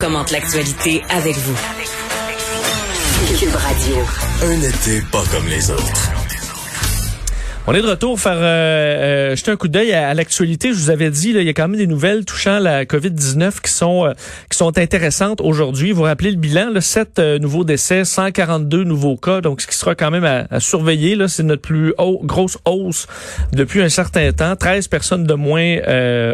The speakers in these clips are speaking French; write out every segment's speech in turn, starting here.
commente l'actualité avec vous. Cube Radio. Un été pas comme les autres. On est de retour faire euh, euh, jeter un coup d'œil à, l'actualité. Je vous avais dit, là, il y a quand même des nouvelles touchant la COVID-19 qui sont euh, qui sont intéressantes aujourd'hui. Vous rappelez le bilan, là, 7 euh, nouveaux décès, 142 nouveaux cas, donc ce qui sera quand même à, à surveiller. Là, c'est notre plus haut, grosse hausse depuis un certain temps. 13 personnes de moins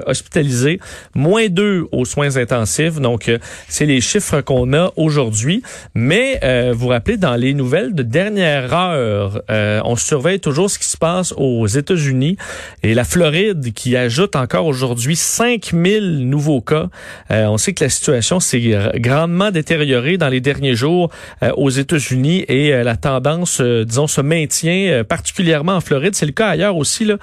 hospitalisées, moins 2 aux soins intensifs. Donc, c'est les chiffres qu'on a aujourd'hui. Mais vous rappelez, dans les nouvelles de dernière heure, on surveille toujours ce qui se passe aux États-Unis et la Floride qui ajoute encore aujourd'hui 5000 nouveaux cas. Euh, on sait que la situation s'est grandement détériorée dans les derniers jours euh, aux États-Unis et euh, la tendance, disons, se maintient particulièrement en Floride. C'est le cas ailleurs aussi, là.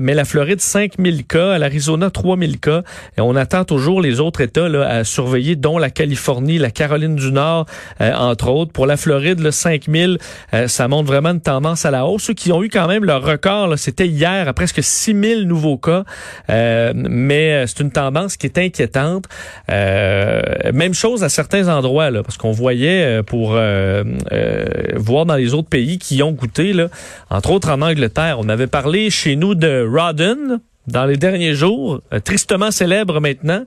mais la Floride, 5000 cas, l'Arizona, 3000 cas. Et on attend toujours les autres États là, à surveiller, dont la Californie, la Caroline du Nord, entre autres. Pour la Floride, le 5000, ça montre vraiment une tendance à la hausse. Ceux qui ont eu quand même leur record, c'était hier à presque 6000 nouveaux cas, euh, mais euh, c'est une tendance qui est inquiétante. Euh, même chose à certains endroits, là, parce qu'on voyait pour voir dans les autres pays qui ont goûté, là, entre autres en Angleterre, on avait parlé chez nous de Rodden, dans les derniers jours, tristement célèbre maintenant.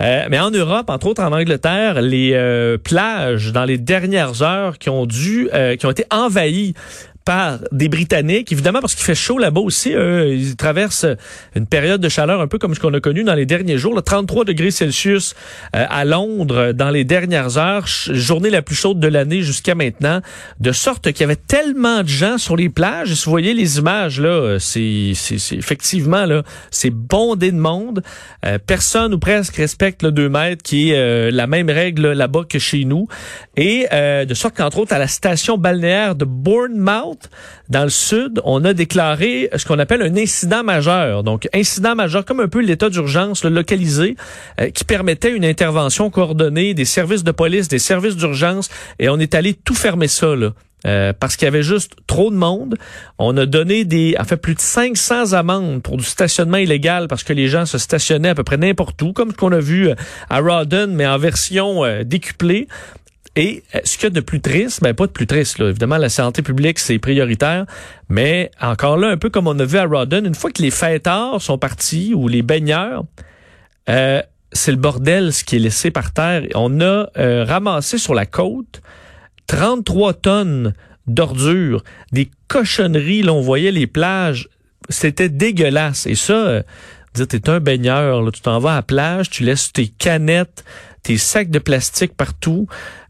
mais en Europe, entre autres en Angleterre, les plages dans les dernières heures qui ont dû, qui ont été envahies par des Britanniques, évidemment parce qu'il fait chaud là-bas aussi. Euh, ils traversent une période de chaleur un peu comme ce qu'on a connu dans les derniers jours. Là, 33 degrés Celsius euh, à Londres dans les dernières heures, journée la plus chaude de l'année jusqu'à maintenant, de sorte qu'il y avait tellement de gens sur les plages. Si vous voyez les images là, euh, c'est, effectivement là, c'est bondé de monde. Euh, personne ou presque respecte le 2 mètres, qui est la même règle là-bas que chez nous. Et de sorte qu'entre autres à la station balnéaire de Bournemouth dans le sud, on a déclaré ce qu'on appelle un incident majeur. Donc, incident majeur, comme un peu l'état d'urgence localisé, euh, qui permettait une intervention coordonnée des services de police, des services d'urgence, et on est allé tout fermer ça, là. Euh, parce qu'il y avait juste trop de monde. On a donné des, en fait, plus de 500 amendes pour du stationnement illégal parce que les gens se stationnaient à peu près n'importe où, comme ce qu'on a vu euh, à Rawdon, mais en version décuplée. Et euh, ce qu'il y a de plus triste, ben pas de plus triste, là. évidemment la santé publique c'est prioritaire, mais encore là, un peu comme on a vu à Rodden, une fois que les fêtards sont partis ou les baigneurs, euh, c'est le bordel ce qui est laissé par terre. On a euh, ramassé sur la côte 33 tonnes d'ordures, des cochonneries, là on voyait les plages, c'était dégueulasse. Et ça, euh, dire t'es un baigneur, là, tu t'en vas à la plage, tu laisses tes canettes, tes sacs de plastique partout.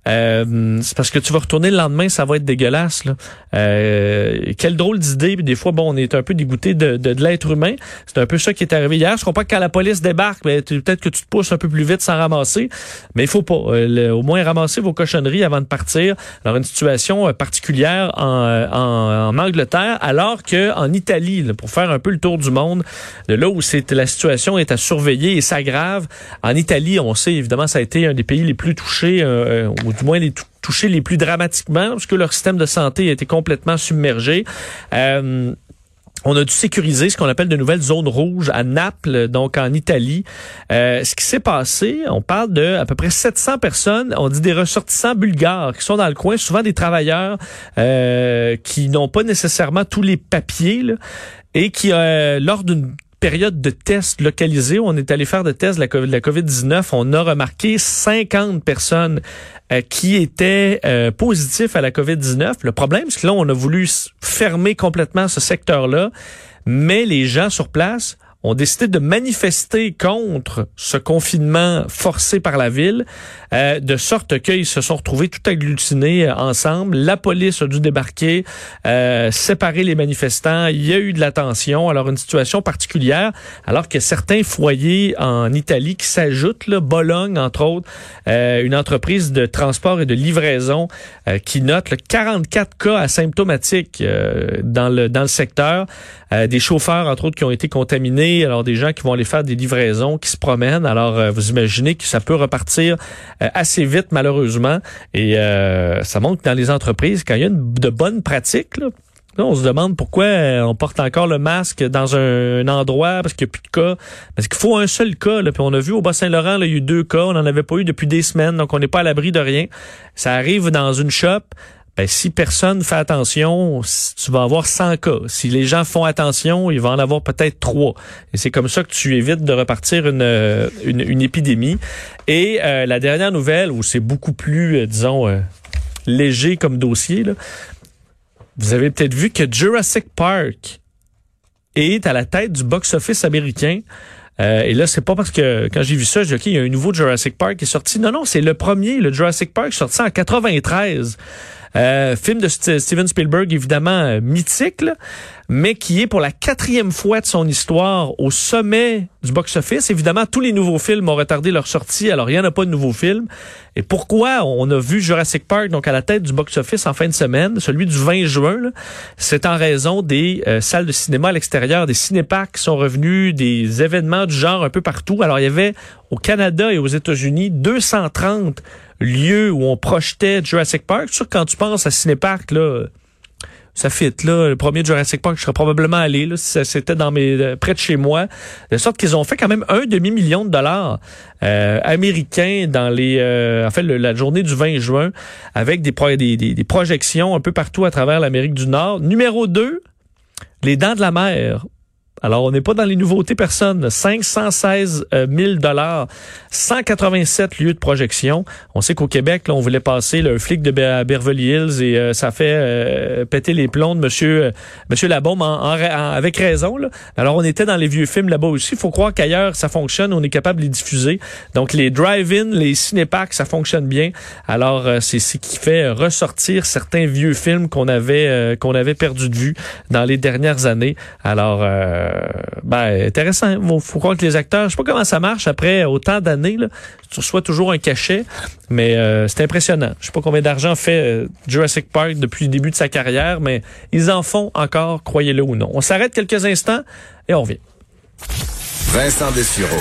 Euh, c'est parce que tu vas retourner le lendemain, ça va être dégueulasse. Là. Euh, quelle drôle d'idée. Des fois, bon, on est un peu dégoûté de, de, de l'être humain. C'est un peu ça qui est arrivé hier. Je comprends que quand la police débarque, ben, peut-être que tu te pousses un peu plus vite sans ramasser, mais il faut pas. Euh, au moins ramasser vos cochonneries avant de partir. Alors une situation euh, particulière en, en, en, Angleterre, alors que en Italie, là, pour faire un peu le tour du monde, de là où c'est la situation est à surveiller et s'aggrave. En Italie, on sait évidemment, ça été un des pays les plus touchés. Euh, du moins les touchés les plus dramatiquement, parce que leur système de santé a été complètement submergé. Euh, on a dû sécuriser ce qu'on appelle de nouvelles zones rouges à Naples, donc en Italie. Euh, ce qui s'est passé, on parle de à peu près 700 personnes, on dit des ressortissants bulgares qui sont dans le coin, souvent des travailleurs euh, qui n'ont pas nécessairement tous les papiers là, et qui, lors d'une période de tests localisés. On est allé faire des tests de la COVID-19. On a remarqué 50 personnes euh, qui étaient euh, positifs à la COVID-19. Le problème, c'est que là, on a voulu fermer complètement ce secteur-là, mais les gens sur place ont décidé de manifester contre ce confinement forcé par la ville, euh, de sorte qu'ils se sont retrouvés tout agglutinés euh, ensemble. La police a dû débarquer, euh, séparer les manifestants. Il y a eu de la tension. Alors, une situation particulière, alors que certains foyers en Italie qui s'ajoutent, là, Bologne, entre autres, une entreprise de transport et de livraison qui note là, 44 cas asymptomatiques dans, le, dans le secteur. des chauffeurs, entre autres, qui ont été contaminés alors des gens qui vont aller faire des livraisons, qui se promènent. Alors, euh, vous imaginez que ça peut repartir euh, assez vite, malheureusement. Et euh, ça montre que dans les entreprises, quand il y a de bonnes pratiques, Là, on se demande pourquoi on porte encore le masque dans un, endroit parce qu'il n'y a plus de cas. Parce qu'il faut un seul cas. Là. Puis on a vu au Bas-Saint-Laurent, il y a eu deux cas. On n'en avait pas eu depuis des semaines, donc on n'est pas à l'abri de rien. Ça arrive dans une shop. Ben, si personne fait attention, tu vas avoir 100 cas. Si les gens font attention, il va en avoir peut-être trois. Et c'est comme ça que tu évites de repartir une, euh, une, épidémie. Et euh, la dernière nouvelle, où c'est beaucoup plus, disons, léger comme dossier, là, vous avez peut-être vu que Jurassic Park est à la tête du box-office américain. Euh, et là, c'est pas parce que quand j'ai vu ça, j'ai dit, OK, il y a un nouveau Jurassic Park qui est sorti. Non, non, c'est le premier, le Jurassic Park, sorti en 93. Euh, film de Steven Spielberg, évidemment euh, mythique, mais qui est pour la quatrième fois de son histoire au sommet du box-office. Évidemment, tous les nouveaux films ont retardé leur sortie, alors il n'y en a pas de nouveaux films. Et pourquoi? On a vu Jurassic Park donc à la tête du box-office en fin de semaine, celui du 20 juin, c'est en raison des euh, salles de cinéma à l'extérieur, des cinéparks qui sont revenus, des événements du genre un peu partout. Alors il y avait au Canada et aux États-Unis 230 lieu où on projetait Jurassic Park. Sûr quand tu penses à Cinépark, là, ça fit là. Le premier Jurassic Park, je serais probablement allé là, si c'était dans mes euh, près de chez moi. De sorte qu'ils ont fait quand même un demi million de dollars euh, américains dans les, euh, en fait, la journée du 20 juin, avec des, des, des projections un peu partout à travers l'Amérique du Nord. Numéro 2, les Dents de la Mer alors, on n'est pas dans les nouveautés personne. 516 000 dollars, 187 lieux de projection. On sait qu'au Québec, on voulait passer le flic de Beverly Hills et euh, ça fait euh, péter les plombs de Monsieur euh, Monsieur Labaume avec raison. Alors, on était dans les vieux films là-bas aussi. Il faut croire qu'ailleurs, ça fonctionne. On est capable de les diffuser. Donc, les drive-in, les cinéparks, ça fonctionne bien. Alors, c'est ce qui fait ressortir certains vieux films qu'on avait qu'on avait perdu de vue dans les dernières années. Alors, euh, ben, intéressant. Il faut croire que les acteurs, je sais pas comment ça marche après autant d'années, tu reçois toujours un cachet, mais euh, c'est impressionnant. Je sais pas combien d'argent fait euh, Jurassic Park depuis le début de sa carrière, mais ils en font encore, croyez-le ou non. On s'arrête quelques instants et on revient. Vincent Dessureau,